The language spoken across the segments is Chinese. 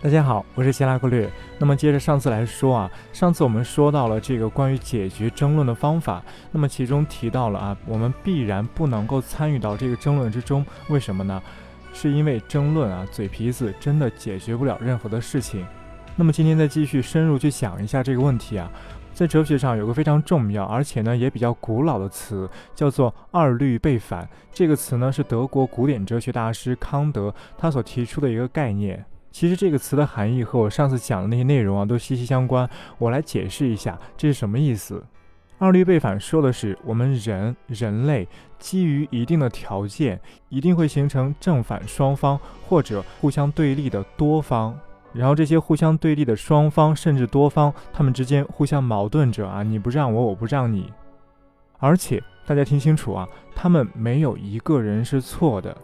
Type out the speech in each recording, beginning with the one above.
大家好，我是希拉克略。那么接着上次来说啊，上次我们说到了这个关于解决争论的方法，那么其中提到了啊，我们必然不能够参与到这个争论之中，为什么呢？是因为争论啊，嘴皮子真的解决不了任何的事情。那么今天再继续深入去想一下这个问题啊，在哲学上有个非常重要而且呢也比较古老的词，叫做二律背反。这个词呢是德国古典哲学大师康德他所提出的一个概念。其实这个词的含义和我上次讲的那些内容啊都息息相关。我来解释一下这是什么意思。二律背反说的是我们人人类基于一定的条件，一定会形成正反双方或者互相对立的多方。然后这些互相对立的双方甚至多方，他们之间互相矛盾着啊，你不让我，我不让你。而且大家听清楚啊，他们没有一个人是错的。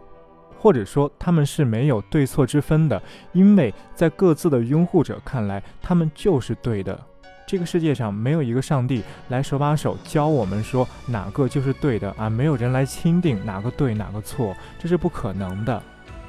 或者说他们是没有对错之分的，因为在各自的拥护者看来，他们就是对的。这个世界上没有一个上帝来手把手教我们说哪个就是对的啊，没有人来钦定哪个对哪个错，这是不可能的。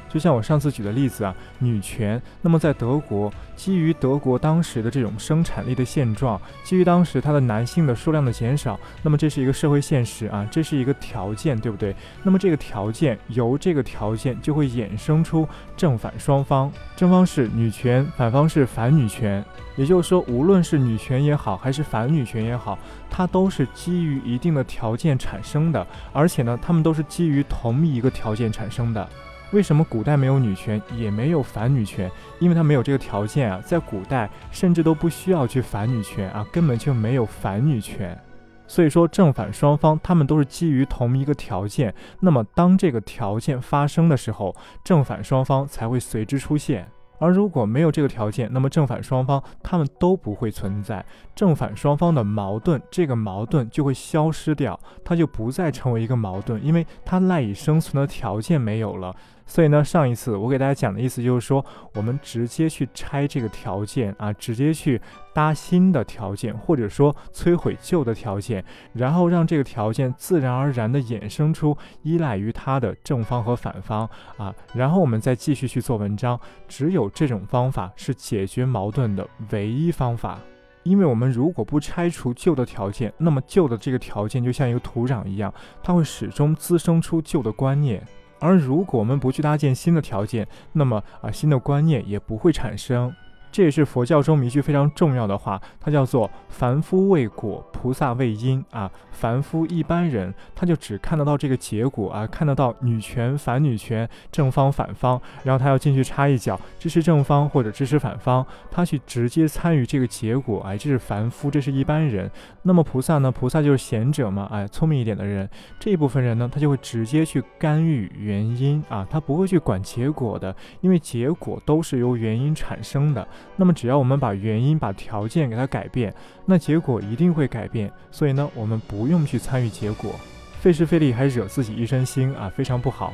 就像我上次举的例子啊，女权。那么在德国，基于德国当时的这种生产力的现状，基于当时它的男性的数量的减少，那么这是一个社会现实啊，这是一个条件，对不对？那么这个条件由这个条件就会衍生出正反双方，正方是女权，反方是反女权。也就是说，无论是女权也好，还是反女权也好，它都是基于一定的条件产生的，而且呢，它们都是基于同一个条件产生的。为什么古代没有女权，也没有反女权？因为它没有这个条件啊，在古代甚至都不需要去反女权啊，根本就没有反女权。所以说，正反双方他们都是基于同一个条件。那么，当这个条件发生的时候，正反双方才会随之出现。而如果没有这个条件，那么正反双方他们都不会存在，正反双方的矛盾，这个矛盾就会消失掉，它就不再成为一个矛盾，因为它赖以生存的条件没有了。所以呢，上一次我给大家讲的意思就是说，我们直接去拆这个条件啊，直接去搭新的条件，或者说摧毁旧的条件，然后让这个条件自然而然地衍生出依赖于它的正方和反方啊，然后我们再继续去做文章。只有这种方法是解决矛盾的唯一方法，因为我们如果不拆除旧的条件，那么旧的这个条件就像一个土壤一样，它会始终滋生出旧的观念。而如果我们不去搭建新的条件，那么啊，新的观念也不会产生。这也是佛教中一句非常重要的话，它叫做“凡夫为果，菩萨为因”啊。凡夫一般人，他就只看得到这个结果啊，看得到女权、反女权、正方、反方，然后他要进去插一脚，支持正方或者支持反方，他去直接参与这个结果，哎，这是凡夫，这是一般人。那么菩萨呢？菩萨就是贤者嘛，哎，聪明一点的人，这一部分人呢，他就会直接去干预原因啊，他不会去管结果的，因为结果都是由原因产生的。那么只要我们把原因、把条件给它改变，那结果一定会改变。所以呢，我们不用去参与结果，费时费力还惹自己一身腥啊，非常不好。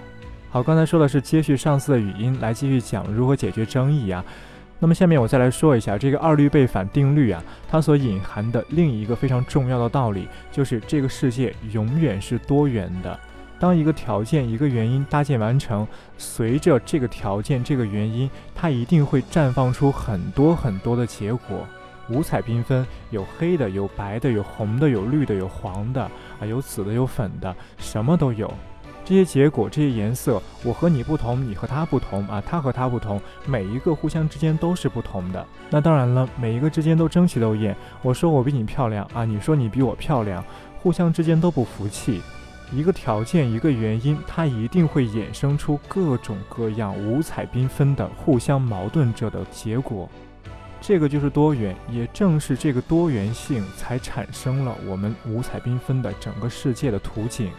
好，刚才说的是接续上次的语音来继续讲如何解决争议啊。那么下面我再来说一下这个二律背反定律啊，它所隐含的另一个非常重要的道理，就是这个世界永远是多元的。当一个条件、一个原因搭建完成，随着这个条件、这个原因，它一定会绽放出很多很多的结果，五彩缤纷，有黑的，有白的，有红的，有绿的，有黄的，啊，有紫的，有粉的，什么都有。这些结果、这些颜色，我和你不同，你和他不同，啊，他和他不同，每一个互相之间都是不同的。那当然了，每一个之间都争奇斗艳。我说我比你漂亮啊，你说你比我漂亮，互相之间都不服气。一个条件，一个原因，它一定会衍生出各种各样五彩缤纷的互相矛盾着的结果。这个就是多元，也正是这个多元性才产生了我们五彩缤纷的整个世界的图景。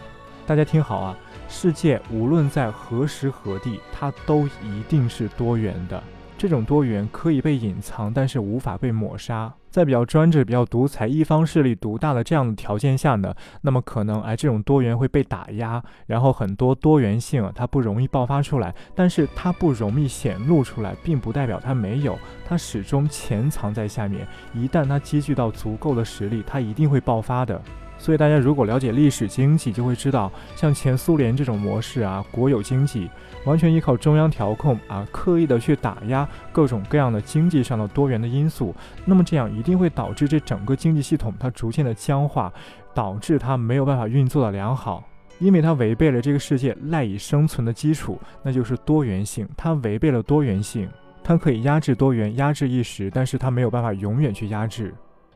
大家听好啊，世界无论在何时何地，它都一定是多元的。这种多元可以被隐藏，但是无法被抹杀。在比较专制、比较独裁、一方势力独大的这样的条件下呢，那么可能哎，这种多元会被打压，然后很多多元性啊，它不容易爆发出来，但是它不容易显露出来，并不代表它没有，它始终潜藏在下面。一旦它积聚到足够的实力，它一定会爆发的。所以大家如果了解历史经济，就会知道，像前苏联这种模式啊，国有经济完全依靠中央调控啊，刻意的去打压各种各样的经济上的多元的因素，那么这样一定会导致这整个经济系统它逐渐的僵化，导致它没有办法运作的良好。因为它违背了这个世界赖以生存的基础，那就是多元性。它违背了多元性，它可以压制多元，压制一时，但是它没有办法永远去压制。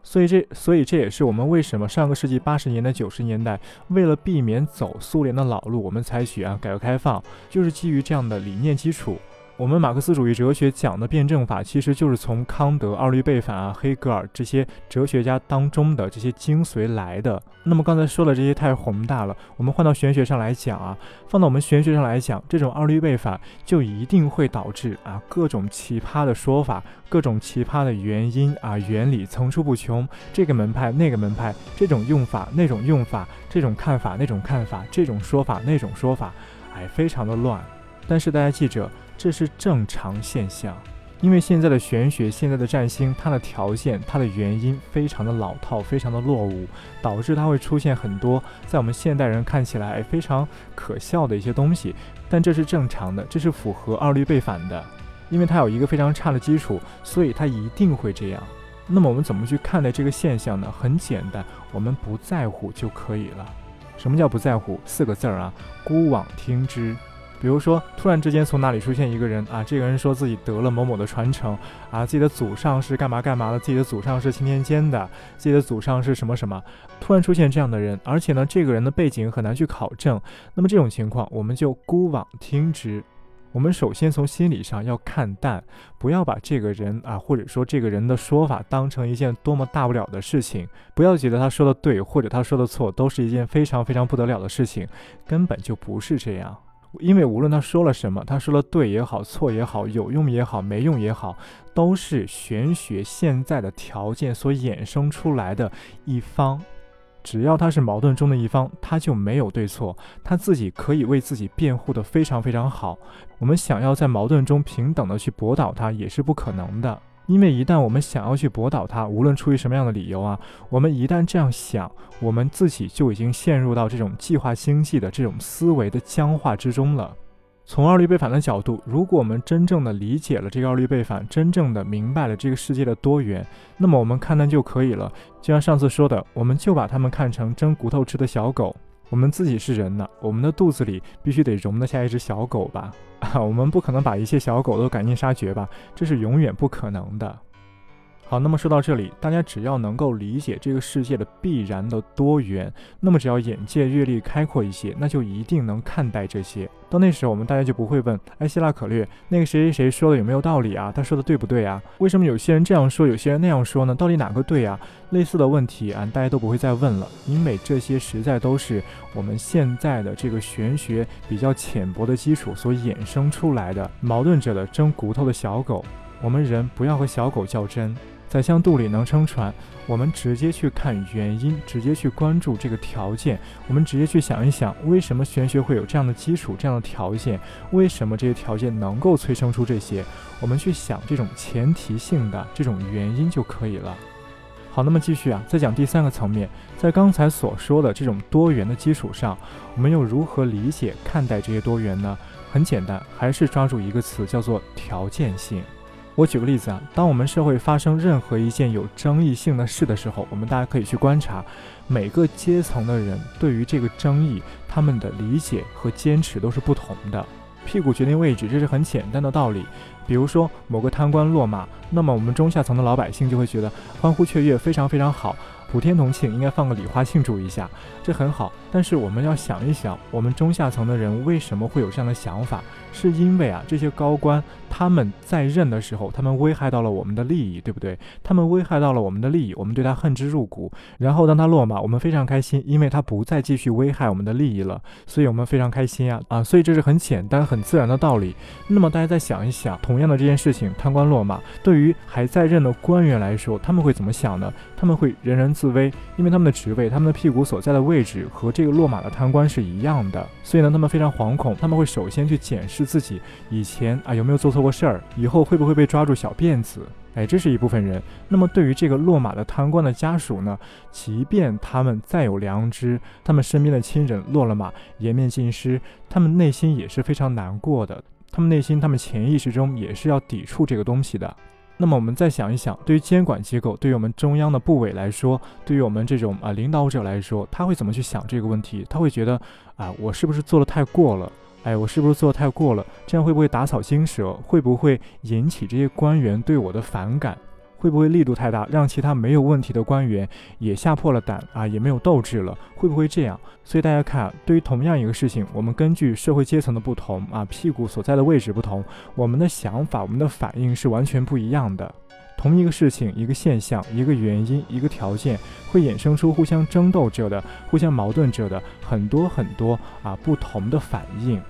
所以这，所以这也是我们为什么上个世纪八十年代、九十年代，为了避免走苏联的老路，我们采取啊改革开放，就是基于这样的理念基础。我们马克思主义哲学讲的辩证法，其实就是从康德、二律背反啊、黑格尔这些哲学家当中的这些精髓来的。那么刚才说的这些太宏大了，我们换到玄学上来讲啊，放到我们玄学上来讲，这种二律背反就一定会导致啊各种奇葩的说法、各种奇葩的原因啊原理层出不穷。这个门派、那个门派，这种用法、那种用法，这种看法、那种看法，这种说法、那种说法，哎，非常的乱。但是大家记着。这是正常现象，因为现在的玄学、现在的占星，它的条件、它的原因非常的老套，非常的落伍，导致它会出现很多在我们现代人看起来非常可笑的一些东西。但这是正常的，这是符合二律背反的，因为它有一个非常差的基础，所以它一定会这样。那么我们怎么去看待这个现象呢？很简单，我们不在乎就可以了。什么叫不在乎？四个字儿啊，孤往听之。比如说，突然之间从哪里出现一个人啊？这个人说自己得了某某的传承啊，自己的祖上是干嘛干嘛的，自己的祖上是青天监的，自己的祖上是什么什么。突然出现这样的人，而且呢，这个人的背景很难去考证。那么这种情况，我们就孤妄听之。我们首先从心理上要看淡，不要把这个人啊，或者说这个人的说法当成一件多么大不了的事情，不要觉得他说的对或者他说的错都是一件非常非常不得了的事情，根本就不是这样。因为无论他说了什么，他说了对也好，错也好，有用也好，没用也好，都是玄学现在的条件所衍生出来的一方。只要他是矛盾中的一方，他就没有对错，他自己可以为自己辩护的非常非常好。我们想要在矛盾中平等的去驳倒他，也是不可能的。因为一旦我们想要去驳倒他，无论出于什么样的理由啊，我们一旦这样想，我们自己就已经陷入到这种计划经济的这种思维的僵化之中了。从二律背反的角度，如果我们真正的理解了这个二律背反，真正的明白了这个世界的多元，那么我们看淡就可以了。就像上次说的，我们就把他们看成蒸骨头吃的小狗。我们自己是人呢，我们的肚子里必须得容得下一只小狗吧？啊，我们不可能把一切小狗都赶尽杀绝吧？这是永远不可能的。好，那么说到这里，大家只要能够理解这个世界的必然的多元，那么只要眼界阅历开阔一些，那就一定能看待这些。到那时候，我们大家就不会问：哎，希拉可略，那个谁谁谁说的有没有道理啊？他说的对不对啊？为什么有些人这样说，有些人那样说呢？到底哪个对啊？类似的问题啊，大家都不会再问了，因为这些实在都是我们现在的这个玄学比较浅薄的基础所衍生出来的矛盾者的争骨头的小狗。我们人不要和小狗较真。宰相肚里能撑船，我们直接去看原因，直接去关注这个条件，我们直接去想一想，为什么玄学会有这样的基础、这样的条件？为什么这些条件能够催生出这些？我们去想这种前提性的这种原因就可以了。好，那么继续啊，再讲第三个层面，在刚才所说的这种多元的基础上，我们又如何理解、看待这些多元呢？很简单，还是抓住一个词，叫做条件性。我举个例子啊，当我们社会发生任何一件有争议性的事的时候，我们大家可以去观察每个阶层的人对于这个争议，他们的理解和坚持都是不同的。屁股决定位置，这是很简单的道理。比如说某个贪官落马，那么我们中下层的老百姓就会觉得欢呼雀跃，非常非常好。普天同庆，应该放个礼花庆祝一下，这很好。但是我们要想一想，我们中下层的人为什么会有这样的想法？是因为啊，这些高官他们在任的时候，他们危害到了我们的利益，对不对？他们危害到了我们的利益，我们对他恨之入骨。然后当他落马，我们非常开心，因为他不再继续危害我们的利益了，所以我们非常开心啊啊！所以这是很简单、很自然的道理。那么大家再想一想，同样的这件事情，贪官落马，对于还在任的官员来说，他们会怎么想呢？他们会人人自危，因为他们的职位、他们的屁股所在的位置和这个落马的贪官是一样的，所以呢，他们非常惶恐，他们会首先去检视自己以前啊有没有做错过事儿，以后会不会被抓住小辫子。哎，这是一部分人。那么对于这个落马的贪官的家属呢，即便他们再有良知，他们身边的亲人落了马，颜面尽失，他们内心也是非常难过的。他们内心，他们潜意识中也是要抵触这个东西的。那么我们再想一想，对于监管机构，对于我们中央的部委来说，对于我们这种啊领导者来说，他会怎么去想这个问题？他会觉得啊，我是不是做的太过了？哎，我是不是做太过了？这样会不会打草惊蛇？会不会引起这些官员对我的反感？会不会力度太大，让其他没有问题的官员也吓破了胆啊，也没有斗志了？会不会这样？所以大家看，对于同样一个事情，我们根据社会阶层的不同啊，屁股所在的位置不同，我们的想法、我们的反应是完全不一样的。同一个事情、一个现象、一个原因、一个条件，会衍生出互相争斗者的、互相矛盾者的很多很多啊不同的反应。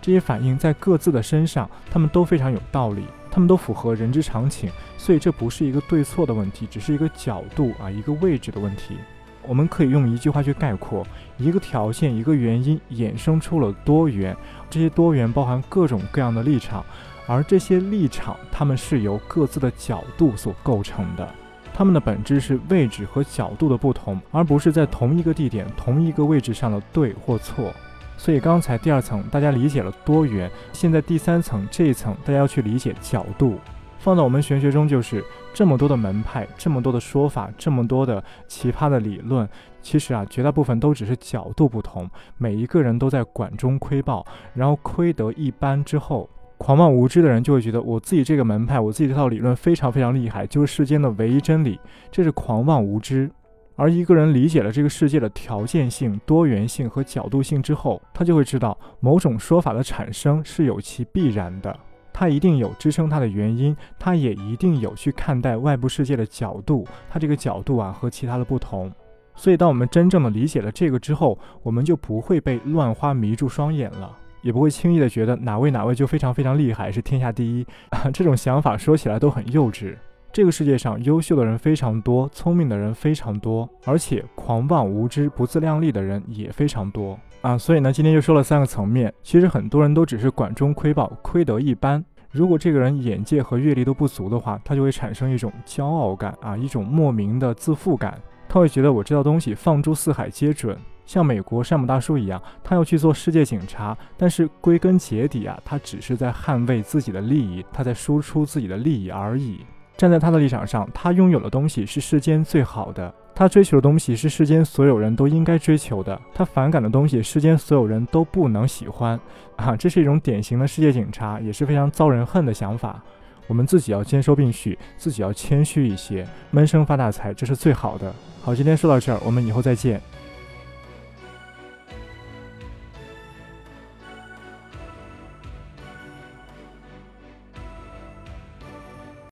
这些反应在各自的身上，他们都非常有道理，他们都符合人之常情。所以这不是一个对错的问题，只是一个角度啊，一个位置的问题。我们可以用一句话去概括：一个条件、一个原因衍生出了多元，这些多元包含各种各样的立场，而这些立场它们是由各自的角度所构成的，它们的本质是位置和角度的不同，而不是在同一个地点、同一个位置上的对或错。所以刚才第二层大家理解了多元，现在第三层这一层大家要去理解角度。放到我们玄学中，就是这么多的门派，这么多的说法，这么多的奇葩的理论。其实啊，绝大部分都只是角度不同。每一个人都在管中窥豹，然后窥得一斑之后，狂妄无知的人就会觉得我自己这个门派，我自己这套理论非常非常厉害，就是世间的唯一真理。这是狂妄无知。而一个人理解了这个世界的条件性、多元性和角度性之后，他就会知道某种说法的产生是有其必然的。它一定有支撑它的原因，它也一定有去看待外部世界的角度，它这个角度啊和其他的不同。所以，当我们真正的理解了这个之后，我们就不会被乱花迷住双眼了，也不会轻易的觉得哪位哪位就非常非常厉害，是天下第一。这种想法说起来都很幼稚。这个世界上优秀的人非常多，聪明的人非常多，而且狂妄无知、不自量力的人也非常多。啊，所以呢，今天就说了三个层面。其实很多人都只是管中窥豹，窥得一斑。如果这个人眼界和阅历都不足的话，他就会产生一种骄傲感啊，一种莫名的自负感。他会觉得我这套东西放诸四海皆准，像美国山姆大叔一样，他要去做世界警察，但是归根结底啊，他只是在捍卫自己的利益，他在输出自己的利益而已。站在他的立场上，他拥有的东西是世间最好的。他追求的东西是世间所有人都应该追求的，他反感的东西，世间所有人都不能喜欢，啊，这是一种典型的世界警察，也是非常遭人恨的想法。我们自己要兼收并蓄，自己要谦虚一些，闷声发大财，这是最好的。好，今天说到这儿，我们以后再见。